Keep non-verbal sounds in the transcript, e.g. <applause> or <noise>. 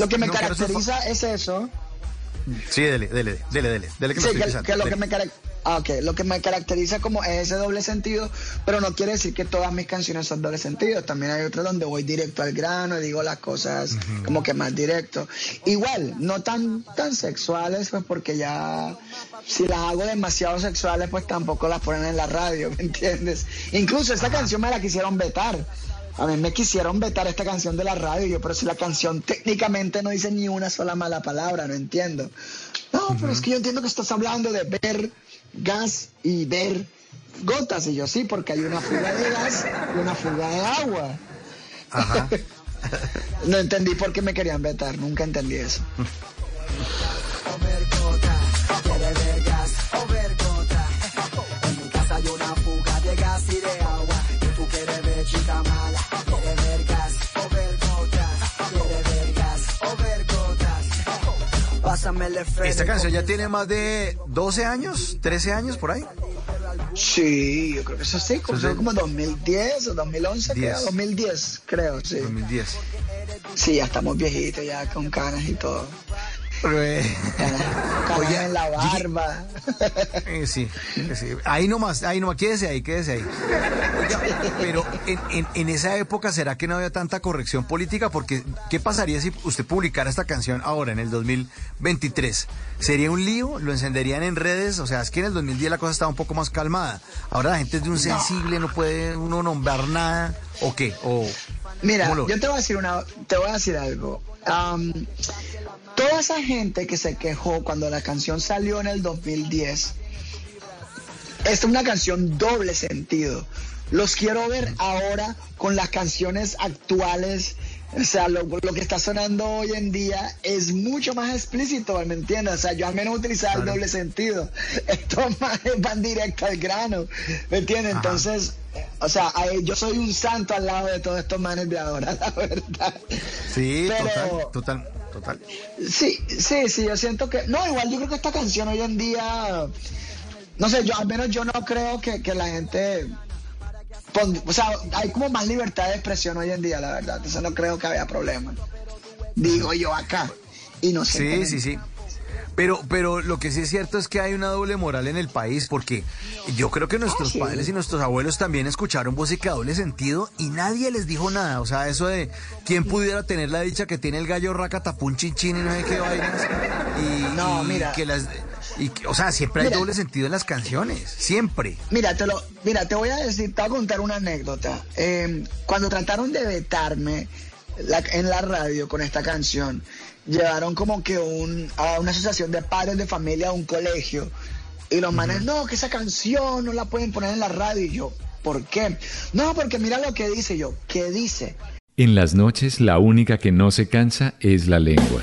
lo que me caracteriza es eso. Sí, dele, dele, dele, dele, dele que sí, que, lo que me ah, lo que me caracteriza como es ese doble sentido, pero no quiere decir que todas mis canciones son doble sentido. También hay otras donde voy directo al grano y digo las cosas como que más directo. Igual, no tan, tan sexuales, pues porque ya si las hago demasiado sexuales, pues tampoco las ponen en la radio, ¿me entiendes? Incluso esta canción me la quisieron vetar. A mí me quisieron vetar esta canción de la radio, yo, pero si la canción técnicamente no dice ni una sola mala palabra, no entiendo. No, pero es que yo entiendo que estás hablando de ver gas y ver gotas. Y yo sí, porque hay una fuga de gas y una fuga de agua. Ajá. <laughs> no entendí por qué me querían vetar, nunca entendí eso. <laughs> Esta canción ya tiene más de 12 años, 13 años por ahí. Sí, yo creo que eso sí, como, como 2010 o 2011, creo, 2010, creo, sí. 2010. Sí, ya estamos viejitos, ya con canas y todo. Oye, en la barba. Eh, sí, sí, ahí nomás, ahí nomás, quédese ahí, quédese ahí. pero en, en, esa época, ¿será que no había tanta corrección política? Porque, ¿qué pasaría si usted publicara esta canción ahora, en el 2023? ¿Sería un lío? ¿Lo encenderían en redes? O sea, es que en el 2010 la cosa estaba un poco más calmada. Ahora la gente es de un sensible, no puede uno nombrar nada, ¿o qué? O, Mira, yo te voy a decir una, te voy a decir algo. toda esa gente que se quejó cuando la canción salió en el 2010, es una canción doble sentido. Los quiero ver ahora con las canciones actuales. O sea, lo, que está sonando hoy en día es mucho más explícito, ¿me entiendes? O sea, yo al menos utilizaba el doble sentido. <laughs> Estos más van directo al grano, ¿me entiendes? Entonces, o sea, yo soy un santo al lado de todos estos manes de ahora, <laughs> la verdad. Sí, total, total, total. Sí, sí, sí, yo siento que... No, igual yo creo que esta canción hoy en día... No sé, yo al menos yo no creo que, que la gente o sea, hay como más libertad de expresión hoy en día, la verdad. Entonces no creo que haya problema. Digo yo acá. Y no sé. Sí, sí, sí. Pero, pero lo que sí es cierto es que hay una doble moral en el país, porque yo creo que nuestros ah, padres y nuestros abuelos también escucharon música doble sentido y nadie les dijo nada. O sea, eso de quién pudiera tener la dicha que tiene el gallo raca tapún chinchín y no sé qué vainas. Y, no, mira. Que las, y, o sea, siempre hay doble sentido en las canciones, siempre. Mira, te lo, mira, te voy a decir, te voy a contar una anécdota. Em, cuando trataron de vetarme en la radio con esta canción, llevaron como que un, a una asociación de padres de familia a un colegio. Y los manes, no, que esa canción no la pueden poner en la radio. Y yo, ¿por qué? No, porque mira lo que dice yo. ¿Qué dice? En las noches la única que no se cansa es la lengua.